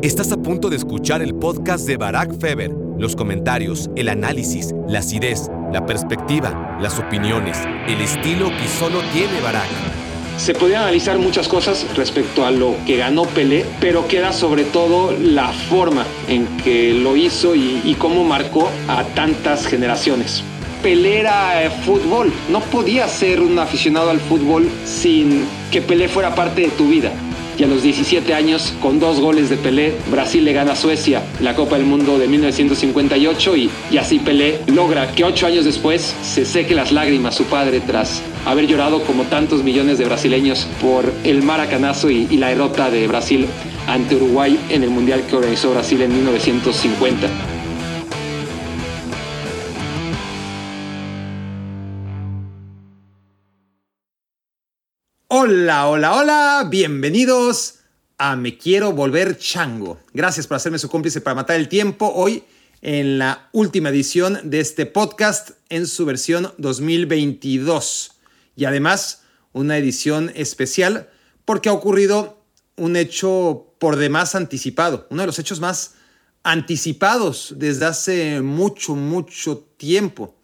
Estás a punto de escuchar el podcast de Barack Feber. Los comentarios, el análisis, la acidez, la perspectiva, las opiniones, el estilo que solo tiene Barack. Se podían analizar muchas cosas respecto a lo que ganó Pelé, pero queda sobre todo la forma en que lo hizo y, cómo marcó a tantas generaciones. Pelé era eh, fútbol, no podías ser un aficionado al fútbol sin que Pelé fuera parte de tu vida. Y a los 17 años, con dos goles de Pelé, Brasil le gana a Suecia la Copa del Mundo de 1958 y, y así Pelé logra que ocho años después se seque las lágrimas su padre tras haber llorado como tantos millones de brasileños por el maracanazo y, y la derrota de Brasil ante Uruguay en el Mundial que organizó Brasil en 1950. Hola, hola, hola, bienvenidos a Me Quiero Volver Chango. Gracias por hacerme su cómplice para matar el tiempo hoy en la última edición de este podcast en su versión 2022. Y además una edición especial porque ha ocurrido un hecho por demás anticipado, uno de los hechos más anticipados desde hace mucho, mucho tiempo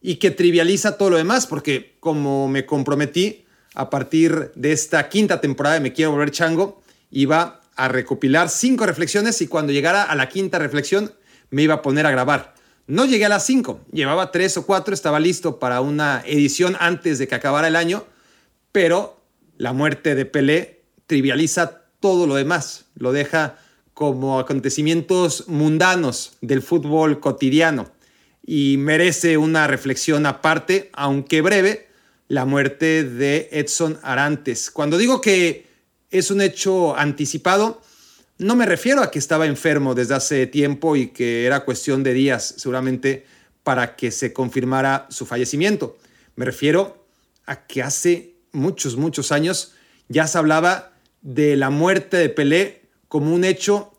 y que trivializa todo lo demás porque como me comprometí, a partir de esta quinta temporada de Me Quiero Volver Chango, iba a recopilar cinco reflexiones y cuando llegara a la quinta reflexión me iba a poner a grabar. No llegué a las cinco, llevaba tres o cuatro, estaba listo para una edición antes de que acabara el año, pero la muerte de Pelé trivializa todo lo demás, lo deja como acontecimientos mundanos del fútbol cotidiano y merece una reflexión aparte, aunque breve, la muerte de Edson Arantes. Cuando digo que es un hecho anticipado, no me refiero a que estaba enfermo desde hace tiempo y que era cuestión de días seguramente para que se confirmara su fallecimiento. Me refiero a que hace muchos, muchos años ya se hablaba de la muerte de Pelé como un hecho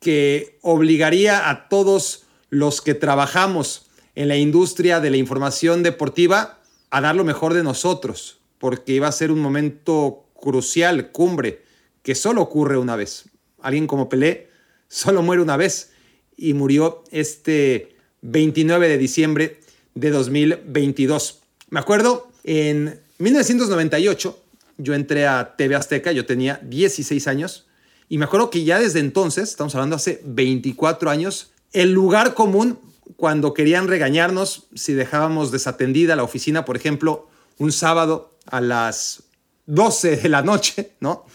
que obligaría a todos los que trabajamos en la industria de la información deportiva a dar lo mejor de nosotros, porque iba a ser un momento crucial, cumbre, que solo ocurre una vez. Alguien como Pelé solo muere una vez y murió este 29 de diciembre de 2022. Me acuerdo, en 1998 yo entré a TV Azteca, yo tenía 16 años, y me acuerdo que ya desde entonces, estamos hablando hace 24 años, el lugar común cuando querían regañarnos si dejábamos desatendida la oficina, por ejemplo, un sábado a las 12 de la noche, ¿no?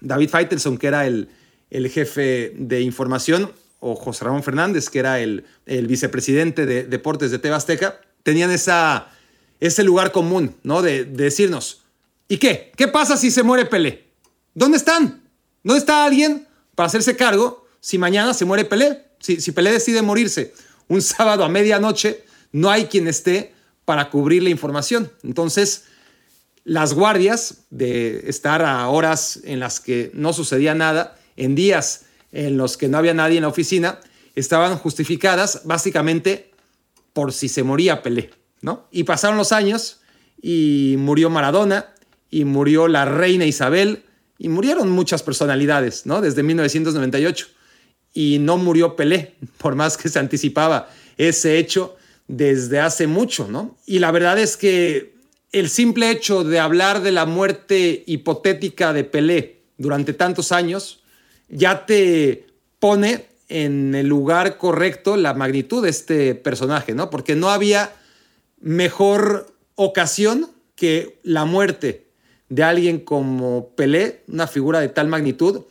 David Feitelson, que era el, el jefe de información, o José Ramón Fernández, que era el, el vicepresidente de deportes de Tebasteca, tenían esa, ese lugar común, ¿no? De, de, decirnos, ¿y qué? ¿Qué pasa si se muere Pelé? ¿Dónde están? ¿Dónde está alguien para hacerse cargo si mañana se muere Pelé? Si, si Pelé decide morirse un sábado a medianoche, no hay quien esté para cubrir la información. Entonces, las guardias de estar a horas en las que no sucedía nada, en días en los que no había nadie en la oficina, estaban justificadas básicamente por si se moría Pelé, ¿no? Y pasaron los años y murió Maradona y murió la reina Isabel y murieron muchas personalidades, ¿no? Desde 1998 y no murió Pelé, por más que se anticipaba ese hecho desde hace mucho, ¿no? Y la verdad es que el simple hecho de hablar de la muerte hipotética de Pelé durante tantos años ya te pone en el lugar correcto la magnitud de este personaje, ¿no? Porque no había mejor ocasión que la muerte de alguien como Pelé, una figura de tal magnitud,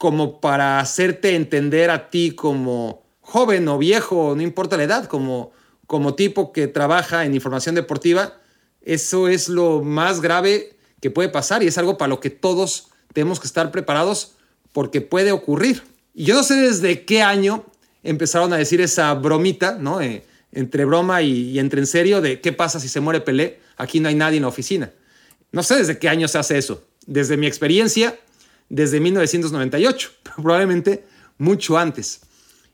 como para hacerte entender a ti como joven o viejo, no importa la edad, como, como tipo que trabaja en información deportiva, eso es lo más grave que puede pasar y es algo para lo que todos tenemos que estar preparados porque puede ocurrir. Y yo no sé desde qué año empezaron a decir esa bromita, ¿no? Eh, entre broma y, y, entre en serio de qué pasa si se muere Pelé, aquí no hay nadie en la oficina. No sé desde qué año se hace eso. Desde mi experiencia, desde 1998, probablemente mucho antes.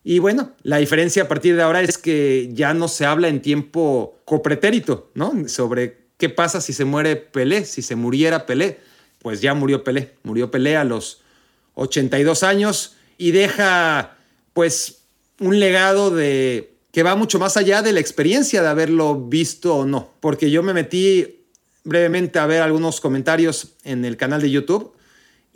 Y bueno, la diferencia a partir de ahora es que ya no se habla en tiempo copretérito, ¿no? Sobre qué pasa si se muere Pelé, si se muriera Pelé. Pues ya murió Pelé, murió Pelé a los 82 años y deja pues un legado de que va mucho más allá de la experiencia de haberlo visto o no, porque yo me metí brevemente a ver algunos comentarios en el canal de YouTube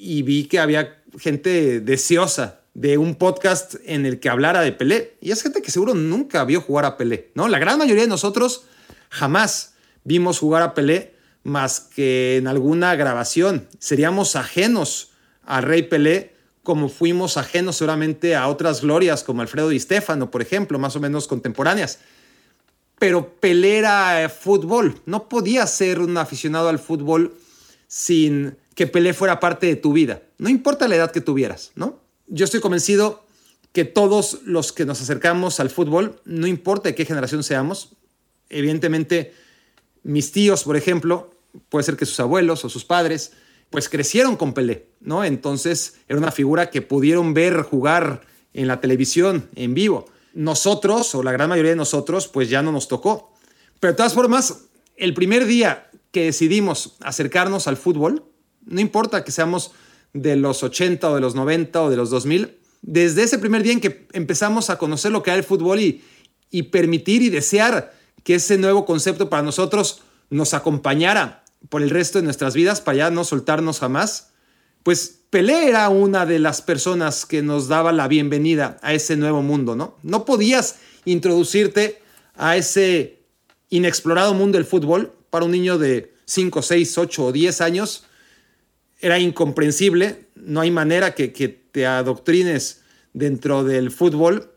y vi que había gente deseosa de un podcast en el que hablara de Pelé. Y es gente que seguro nunca vio jugar a Pelé, ¿no? La gran mayoría de nosotros jamás vimos jugar a Pelé más que en alguna grabación. Seríamos ajenos al Rey Pelé como fuimos ajenos seguramente a otras glorias como Alfredo Di Stefano, por ejemplo, más o menos contemporáneas. Pero Pelé era fútbol. No podía ser un aficionado al fútbol sin que Pelé fuera parte de tu vida. No importa la edad que tuvieras, ¿no? Yo estoy convencido que todos los que nos acercamos al fútbol, no importa de qué generación seamos, evidentemente mis tíos, por ejemplo, puede ser que sus abuelos o sus padres, pues crecieron con Pelé, ¿no? Entonces era una figura que pudieron ver jugar en la televisión, en vivo. Nosotros, o la gran mayoría de nosotros, pues ya no nos tocó. Pero de todas formas, el primer día que decidimos acercarnos al fútbol, no importa que seamos de los 80 o de los 90 o de los 2000, desde ese primer día en que empezamos a conocer lo que era el fútbol y, y permitir y desear que ese nuevo concepto para nosotros nos acompañara por el resto de nuestras vidas para ya no soltarnos jamás, pues Pelé era una de las personas que nos daba la bienvenida a ese nuevo mundo, ¿no? No podías introducirte a ese inexplorado mundo del fútbol para un niño de 5, 6, 8 o 10 años. Era incomprensible, no hay manera que, que te adoctrines dentro del fútbol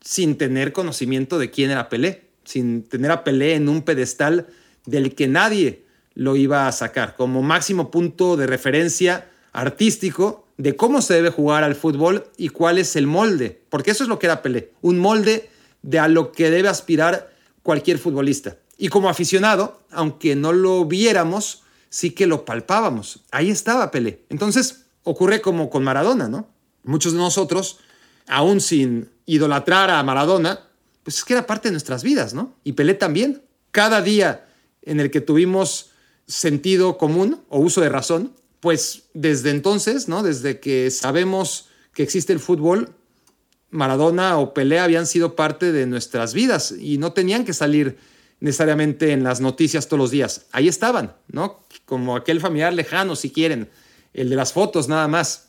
sin tener conocimiento de quién era Pelé, sin tener a Pelé en un pedestal del que nadie lo iba a sacar como máximo punto de referencia artístico de cómo se debe jugar al fútbol y cuál es el molde, porque eso es lo que era Pelé, un molde de a lo que debe aspirar cualquier futbolista. Y como aficionado, aunque no lo viéramos, sí que lo palpábamos. Ahí estaba Pelé. Entonces, ocurre como con Maradona, ¿no? Muchos de nosotros, aún sin idolatrar a Maradona, pues es que era parte de nuestras vidas, ¿no? Y Pelé también. Cada día en el que tuvimos sentido común o uso de razón, pues desde entonces, ¿no? Desde que sabemos que existe el fútbol, Maradona o Pelé habían sido parte de nuestras vidas y no tenían que salir necesariamente en las noticias todos los días. Ahí estaban, ¿no? Como aquel familiar lejano, si quieren, el de las fotos nada más.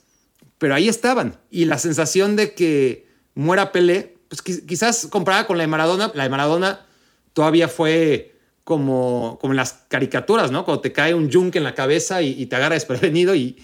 Pero ahí estaban. Y la sensación de que muera Pelé, pues quizás comparada con la de Maradona, la de Maradona todavía fue como, como en las caricaturas, ¿no? Cuando te cae un yunque en la cabeza y, te agarra desprevenido y,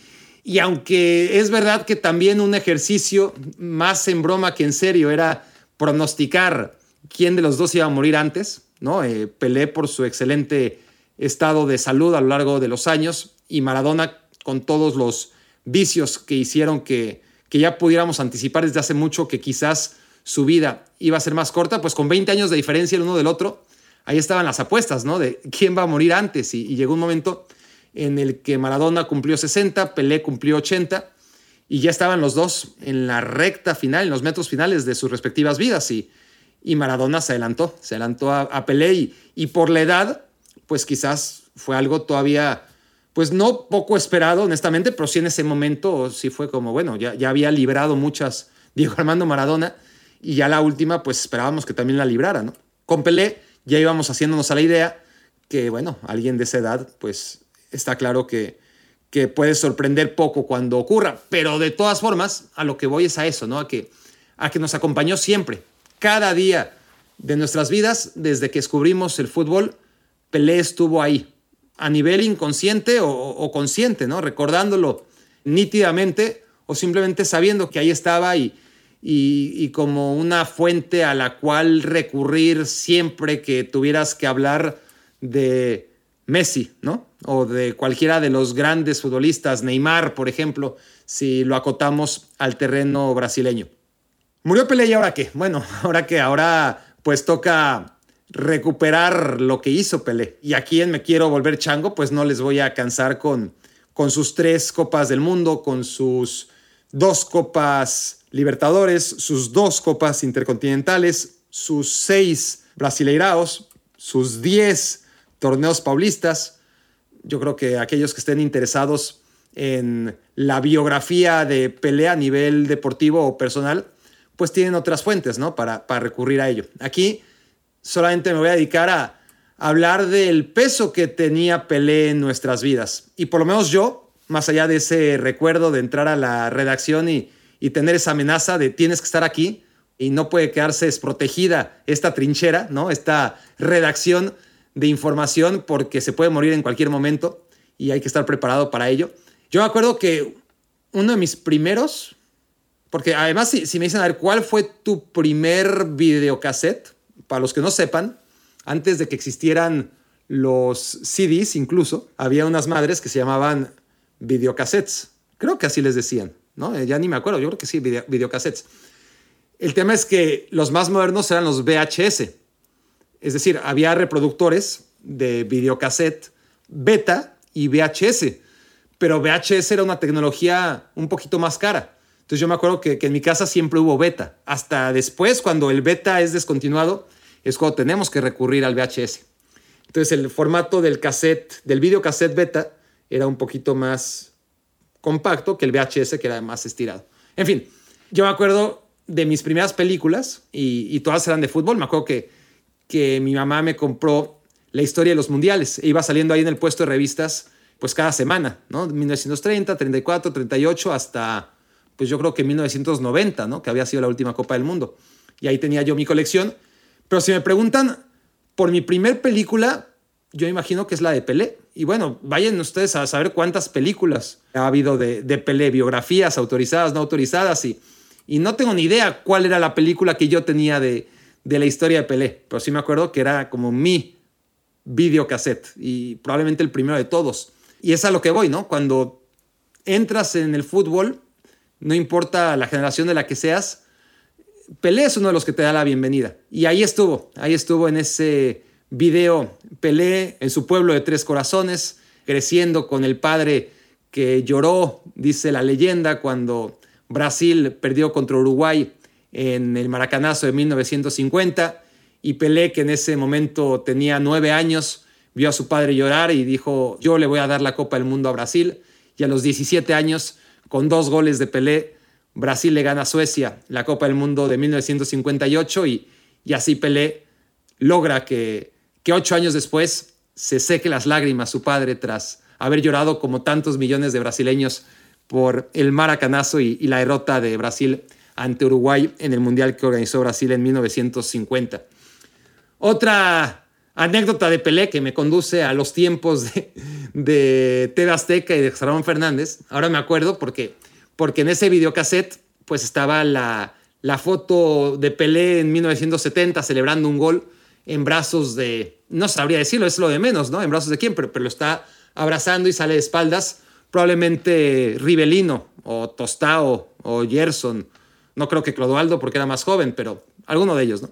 y aunque es verdad que también un ejercicio más en broma que en serio era pronosticar quién de los dos iba a morir antes, Eh, Pelé por su excelente estado de salud a lo largo de los años y Maradona con todos los vicios que hicieron que, que ya pudiéramos anticipar desde hace mucho que quizás su vida iba a ser más corta, pues con 20 años de diferencia el uno del otro, ahí estaban las apuestas, ¿no? De quién va a morir antes. Y, llegó un momento en el que Maradona cumplió 60, Pelé cumplió 80 y ya estaban los dos en la recta final, en los metros finales de sus respectivas vidas. Y, y Maradona se adelantó, se adelantó a, Pelé y, por la edad, pues quizás fue algo todavía, pues no poco esperado, honestamente, pero sí en ese momento sí fue como, bueno, ya, ya había librado muchas Diego Armando Maradona y ya la última, pues esperábamos que también la librara, ¿no? Con Pelé ya íbamos haciéndonos a la idea que, bueno, alguien de esa edad, pues está claro que, que puede sorprender poco cuando ocurra, pero de todas formas, a lo que voy es a eso, ¿no? A que, a que nos acompañó siempre, cada día de nuestras vidas, desde que descubrimos el fútbol, Pelé estuvo ahí, a nivel inconsciente o, consciente, ¿no? Recordándolo nítidamente o simplemente sabiendo que ahí estaba y, y, como una fuente a la cual recurrir siempre que tuvieras que hablar de Messi, ¿no? O de cualquiera de los grandes futbolistas, Neymar, por ejemplo, si lo acotamos al terreno brasileño. Murió Pelé y ahora qué? Bueno, ahora que ahora pues toca recuperar lo que hizo Pelé. Y aquí en Me Quiero Volver Chango, pues no les voy a cansar con, con sus tres copas del mundo, con sus dos copas Libertadores, sus dos copas intercontinentales, sus seis brasileiraos, sus diez torneos paulistas. Yo creo que aquellos que estén interesados en la biografía de pelea a nivel deportivo o personal, pues tienen otras fuentes, ¿no? Para, para recurrir a ello. Aquí solamente me voy a dedicar a hablar del peso que tenía Pelé en nuestras vidas. Y por lo menos yo, más allá de ese recuerdo de entrar a la redacción y, y tener esa amenaza de tienes que estar aquí y no puede quedarse desprotegida esta trinchera, ¿no? Esta redacción de información porque se puede morir en cualquier momento y hay que estar preparado para ello. Yo me acuerdo que uno de mis primeros, porque además si, me dicen a ver cuál fue tu primer videocassette, para los que no sepan, antes de que existieran los CDs incluso, había unas madres que se llamaban videocassettes. Creo que así les decían, ¿no? Eh, ya ni me acuerdo, yo creo que sí, videocassettes. El tema es que los más modernos eran los VHS. Es decir, había reproductores de videocassette beta y VHS. Pero VHS era una tecnología un poquito más cara. Entonces yo me acuerdo que, en mi casa siempre hubo beta. Hasta después, cuando el beta es descontinuado, es cuando tenemos que recurrir al VHS. Entonces el formato del cassette, del videocassette beta, era un poquito más compacto que el VHS, que era más estirado. En fin, yo me acuerdo de mis primeras películas y, todas eran de fútbol. Me acuerdo que, que mi mamá me compró la historia de los mundiales. E iba saliendo ahí en el puesto de revistas, pues cada semana, ¿no? 1930, 34, 38, hasta, pues yo creo que 1990, ¿no? Que había sido la última Copa del Mundo. Y ahí tenía yo mi colección pero si me preguntan por mi primer película, yo imagino que es la de Pelé. Y bueno, vayan ustedes a saber cuántas películas ha habido de, de Pelé, biografías autorizadas, no autorizadas, y, y no tengo ni idea cuál era la película que yo tenía de, de la historia de Pelé, pero sí me acuerdo que era como mi videocassette y probablemente el primero de todos. Y es a lo que voy, ¿no? Cuando entras en el fútbol, no importa la generación de la que seas, Pelé es uno de los que te da la bienvenida. Y ahí estuvo, ahí estuvo en ese video Pelé en su pueblo de Tres Corazones, creciendo con el padre que lloró, dice la leyenda, cuando Brasil perdió contra Uruguay en el Maracanazo de 1950 y Pelé, que en ese momento tenía nueve años, vio a su padre llorar y dijo, yo le voy a dar la Copa del Mundo a Brasil. Y a los 17 años, con dos goles de Pelé, Brasil le gana a Suecia la Copa del Mundo de 1958 y, y así Pelé logra que, que ocho años después se seque las lágrimas su padre tras haber llorado como tantos millones de brasileños por el maracanazo y, y la derrota de Brasil ante Uruguay en el Mundial que organizó Brasil en 1950. Otra anécdota de Pelé que me conduce a los tiempos de, de TV Azteca y de Ramón Fernández. Ahora me acuerdo porque porque en ese videocassette pues estaba la, la foto de Pelé en 1970 celebrando un gol en brazos de, no sabría decirlo, es lo de menos, ¿no? En brazos de quién, pero, pero lo está abrazando y sale de espaldas, probablemente Rivelino o Tostao o Gerson, no creo que Clodoaldo porque era más joven, pero alguno de ellos, ¿no?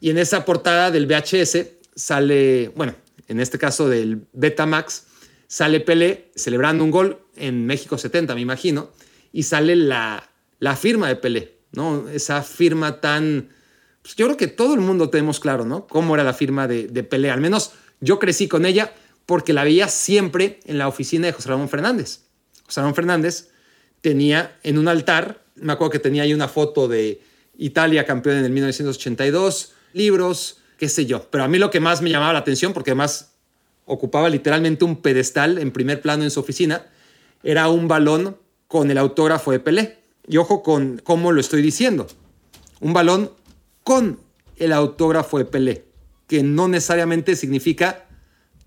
Y en esa portada del VHS sale, bueno, en este caso del Betamax, sale Pelé celebrando un gol en México 70, me imagino, y sale la, la firma de Pelé, ¿no? Esa firma tan... Pues yo creo que todo el mundo tenemos claro, ¿no? Cómo era la firma de, de Pelé. Al menos yo crecí con ella porque la veía siempre en la oficina de José Ramón Fernández. José Ramón Fernández tenía en un altar, me acuerdo que tenía ahí una foto de Italia campeón en el 1982, libros, qué sé yo. Pero a mí lo que más me llamaba la atención, porque además ocupaba literalmente un pedestal en primer plano en su oficina, era un balón con el autógrafo de Pelé. Y ojo con cómo lo estoy diciendo. Un balón con el autógrafo de Pelé, que no necesariamente significa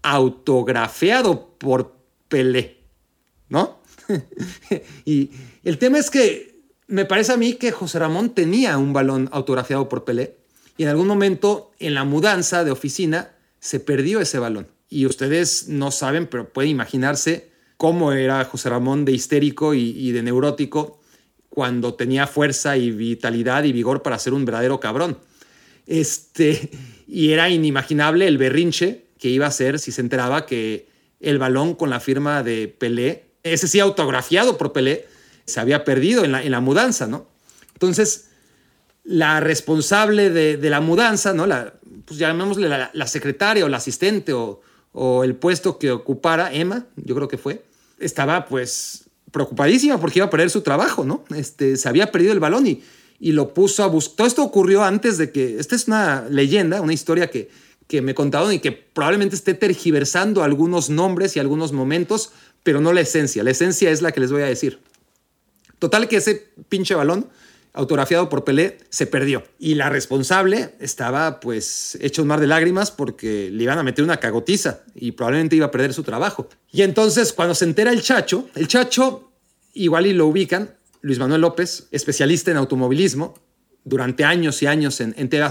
autografiado por Pelé, ¿no? y el tema es que me parece a mí que José Ramón tenía un balón autografiado por Pelé y en algún momento en la mudanza de oficina se perdió ese balón. Y ustedes no saben, pero pueden imaginarse cómo era José Ramón de histérico y, de neurótico cuando tenía fuerza y vitalidad y vigor para ser un verdadero cabrón. Este, y era inimaginable el berrinche que iba a hacer si se enteraba que el balón con la firma de Pelé, ese sí autografiado por Pelé, se había perdido en la, en la mudanza, ¿no? Entonces, la responsable de, la mudanza, ¿no? La, pues llamémosle la, secretaria o la asistente o, el puesto que ocupara, Emma, yo creo que fue, estaba pues preocupadísima porque iba a perder su trabajo, ¿no? Este, se había perdido el balón y, y lo puso a buscar. Todo esto ocurrió antes de que, esta es una leyenda, una historia que, que me contaron y que probablemente esté tergiversando algunos nombres y algunos momentos, pero no la esencia. La esencia es la que les voy a decir. Total que ese pinche balón autografiado por Pelé se perdió y la responsable estaba pues hecho un mar de lágrimas porque le iban a meter una cagotiza y probablemente iba a perder su trabajo. Y entonces cuando se entera el Chacho, el Chacho igual y lo ubican, Luis Manuel López, especialista en automovilismo, durante años y años en, en TV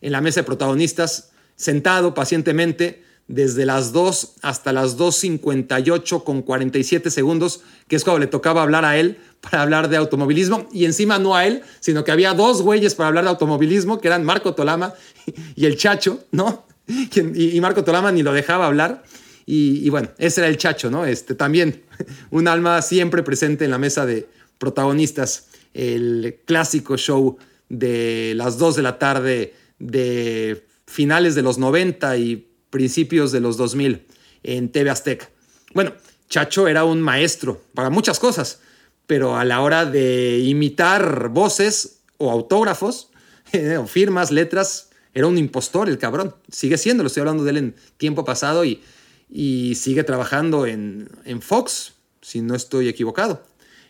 en la mesa de protagonistas, sentado pacientemente desde las 2 hasta las 2.58 con 47 segundos, que es cuando le tocaba hablar a él para hablar de automovilismo. Y encima no a él, sino que había dos güeyes para hablar de automovilismo, que eran Marco Tolama y el Chacho, ¿no? Y, Marco Tolama ni lo dejaba hablar. Y, bueno, ese era el Chacho, ¿no? Este, también un alma siempre presente en la mesa de protagonistas, el clásico show de las 2 de la tarde de finales de los 90 y principios de los 2000 en TV Azteca. Bueno, Chacho era un maestro para muchas cosas, pero a la hora de imitar voces o autógrafos, o firmas, letras, era un impostor el cabrón. Sigue siendo, lo estoy hablando de él en tiempo pasado y, y sigue trabajando en, en Fox, si no estoy equivocado.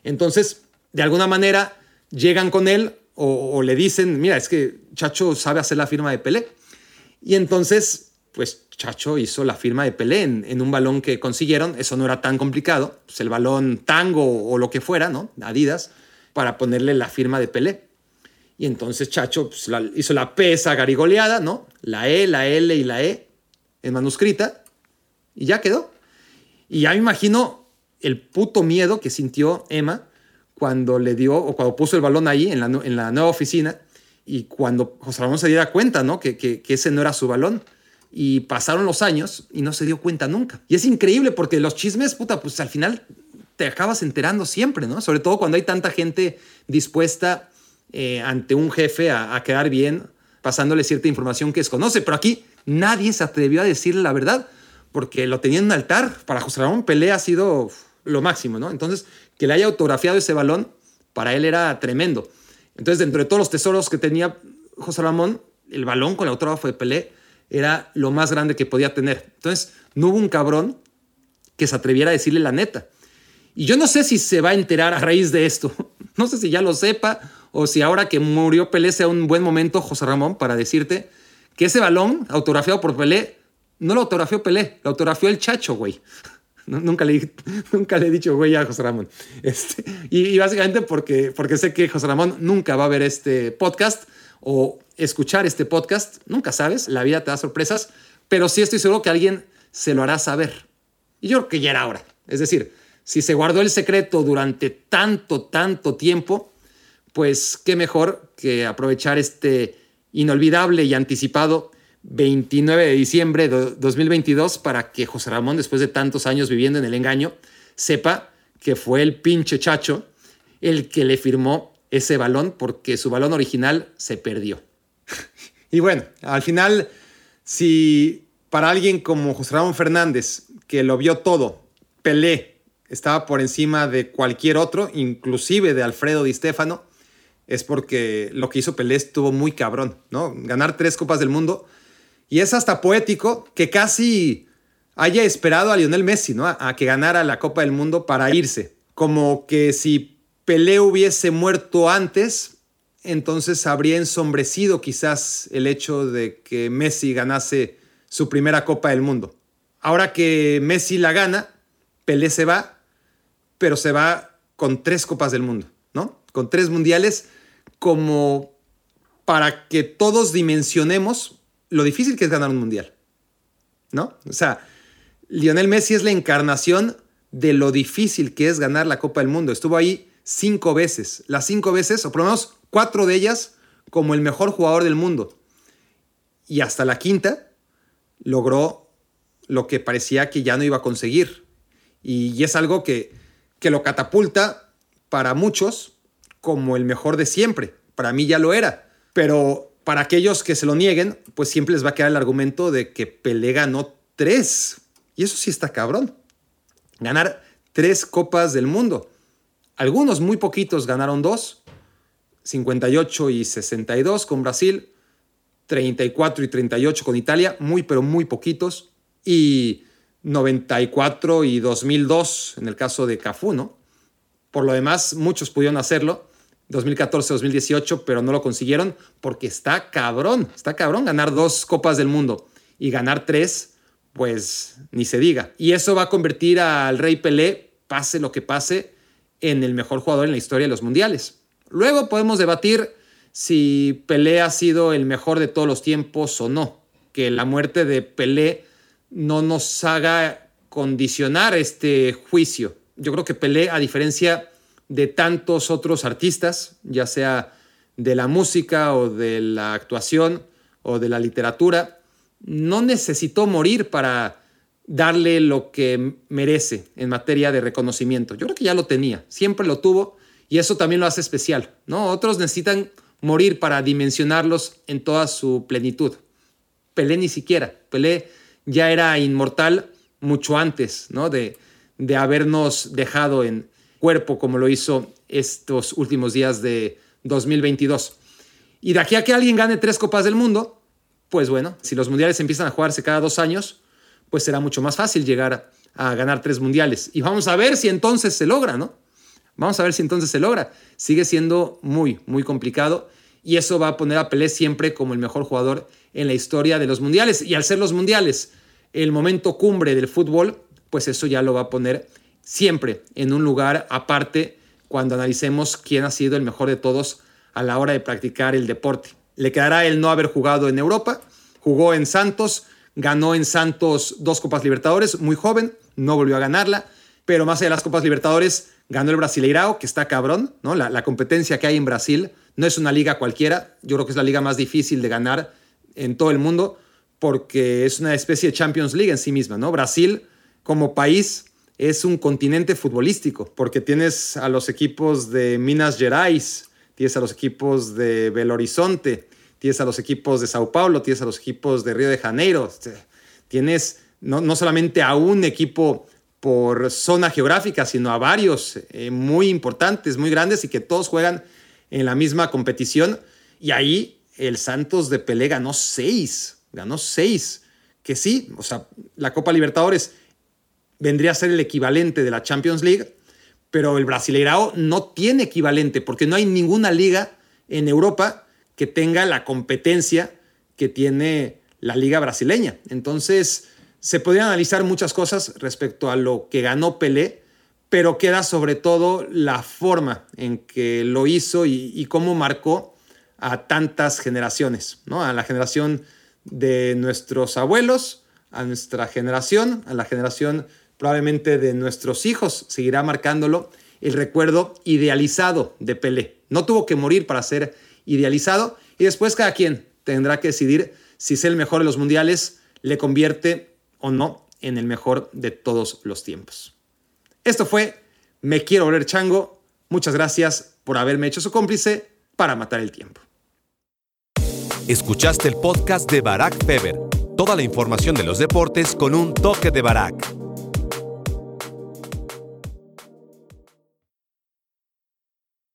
Entonces, de alguna manera, llegan con él o, o, le dicen, mira, es que Chacho sabe hacer la firma de Pelé. Y entonces pues Chacho hizo la firma de Pelé en, un balón que consiguieron. Eso no era tan complicado. Pues el balón tango o lo que fuera, ¿no? Adidas, para ponerle la firma de Pelé. Y entonces Chacho pues, hizo la pesa garigoleada, ¿no? La E, la L y la E en manuscrita. Y ya quedó. Y ya me imagino el puto miedo que sintió Emma cuando le dio o cuando puso el balón ahí en la, nueva oficina y cuando José Ramón se diera cuenta, ¿no? Que ese no era su balón y pasaron los años y no se dio cuenta nunca. Y es increíble porque los chismes, puta, pues al final te acabas enterando siempre, ¿no? Sobre todo cuando hay tanta gente dispuesta eh, ante un jefe a, quedar bien, pasándole cierta información que desconoce. Pero aquí nadie se atrevió a decirle la verdad porque lo tenía en un altar. Para José Ramón Pelé ha sido lo máximo, ¿no? Entonces, que le haya autografiado ese balón, para él era tremendo. Entonces, dentro de todos los tesoros que tenía José Ramón, el balón con el autógrafo de Pelé era lo más grande que podía tener. Entonces, no hubo un cabrón que se atreviera a decirle la neta. Y yo no sé si se va a enterar a raíz de esto. No sé si ya lo sepa o si ahora que murió Pelé sea un buen momento, José Ramón, para decirte que ese balón autografiado por Pelé no lo autografió Pelé, lo autografió el Chacho, güey. nunca, le, nunca le he dicho güey a José Ramón. Este, y, y, básicamente porque, porque sé que José Ramón nunca va a ver este podcast o escuchar este podcast. Nunca sabes, la vida te da sorpresas, pero sí estoy seguro que alguien se lo hará saber. Y yo creo que ya era hora. Es decir, si se guardó el secreto durante tanto, tanto tiempo, pues qué mejor que aprovechar este inolvidable y anticipado 29 de diciembre de 2022 para que José Ramón, después de tantos años viviendo en el engaño, sepa que fue el pinche chacho el que le firmó ese balón porque su balón original se perdió. y bueno, al final, si para alguien como José Ramón Fernández, que lo vio todo, Pelé estaba por encima de cualquier otro, inclusive de Alfredo Di Stefano, es porque lo que hizo Pelé estuvo muy cabrón, ¿no? Ganar tres Copas del Mundo. Y es hasta poético que casi haya esperado a Lionel Messi, ¿no? A, a que ganara la Copa del Mundo para irse. Como que si Pelé hubiese muerto antes, entonces habría ensombrecido quizás el hecho de que Messi ganase su primera Copa del Mundo. Ahora que Messi la gana, Pelé se va, pero se va con tres Copas del Mundo, ¿no? Con tres mundiales, como para que todos dimensionemos lo difícil que es ganar un mundial, ¿no? O sea, Lionel Messi es la encarnación de lo difícil que es ganar la Copa del Mundo. Estuvo ahí cinco veces. Las cinco veces, o por lo menos cuatro de ellas, como el mejor jugador del mundo. Y hasta la quinta logró lo que parecía que ya no iba a conseguir. Y, es algo que, que lo catapulta para muchos como el mejor de siempre. Para mí ya lo era. Pero para aquellos que se lo nieguen, pues siempre les va a quedar el argumento de que Pelé ganó tres. Y eso sí está cabrón. Ganar tres copas del mundo. Algunos, muy poquitos, ganaron dos, 58 y 62 con Brasil, 34 y 38 con Italia, muy pero muy poquitos, y 94 y 2002 en el caso de Cafú, ¿no? Por lo demás, muchos pudieron hacerlo, 2014-2018, pero no lo consiguieron porque está cabrón, está cabrón ganar dos copas del mundo y ganar tres, pues ni se diga. Y eso va a convertir al Rey Pelé, pase lo que pase, en el mejor jugador en la historia de los mundiales. Luego podemos debatir si Pelé ha sido el mejor de todos los tiempos o no. Que la muerte de Pelé no nos haga condicionar este juicio. Yo creo que Pelé, a diferencia de tantos otros artistas, ya sea de la música o de la actuación o de la literatura, no necesitó morir para darle lo que merece en materia de reconocimiento. Yo creo que ya lo tenía, siempre lo tuvo y eso también lo hace especial, ¿no? Otros necesitan morir para dimensionarlos en toda su plenitud. Pelé ni siquiera, Pelé ya era inmortal mucho antes, ¿no? De, de habernos dejado en cuerpo como lo hizo estos últimos días de 2022. Y de aquí a que alguien gane tres copas del mundo, pues bueno, si los mundiales empiezan a jugarse cada dos años, pues será mucho más fácil llegar a ganar tres mundiales. Y vamos a ver si entonces se logra, ¿no? Vamos a ver si entonces se logra. Sigue siendo muy, muy complicado y eso va a poner a Pelé siempre como el mejor jugador en la historia de los mundiales. Y al ser los mundiales el momento cumbre del fútbol, pues eso ya lo va a poner siempre en un lugar aparte cuando analicemos quién ha sido el mejor de todos a la hora de practicar el deporte. Le quedará el no haber jugado en Europa. Jugó en Santos, ganó en Santos dos Copas Libertadores, muy joven, no volvió a ganarla, pero más allá de las Copas Libertadores, ganó el Brasileirao, que está cabrón, ¿no? La, la, competencia que hay en Brasil no es una liga cualquiera, yo creo que es la liga más difícil de ganar en todo el mundo, porque es una especie de Champions League en sí misma, ¿no? Brasil como país es un continente futbolístico, porque tienes a los equipos de Minas Gerais, tienes a los equipos de Belo Horizonte, tienes a los equipos de Sao Paulo, tienes a los equipos de Río de Janeiro, tienes no, no solamente a un equipo por zona geográfica, sino a varios eh, muy importantes, muy grandes y que todos juegan en la misma competición. Y ahí el Santos de Pelé ganó seis, ganó seis, que sí, o sea, la Copa Libertadores vendría a ser el equivalente de la Champions League, pero el Brasileirao no tiene equivalente porque no hay ninguna liga en Europa que tenga la competencia que tiene la liga brasileña. Entonces, se podrían analizar muchas cosas respecto a lo que ganó Pelé, pero queda sobre todo la forma en que lo hizo y, cómo marcó a tantas generaciones, ¿no? A la generación de nuestros abuelos, a nuestra generación, a la generación probablemente de nuestros hijos, seguirá marcándolo el recuerdo idealizado de Pelé. No tuvo que morir para ser idealizado y después cada quien tendrá que decidir si es el mejor de los mundiales le convierte o no en el mejor de todos los tiempos. Esto fue Me quiero volver chango. Muchas gracias por haberme hecho su cómplice para matar el tiempo. Escuchaste el podcast de Barack Feber. Toda la información de los deportes con un toque de Barack.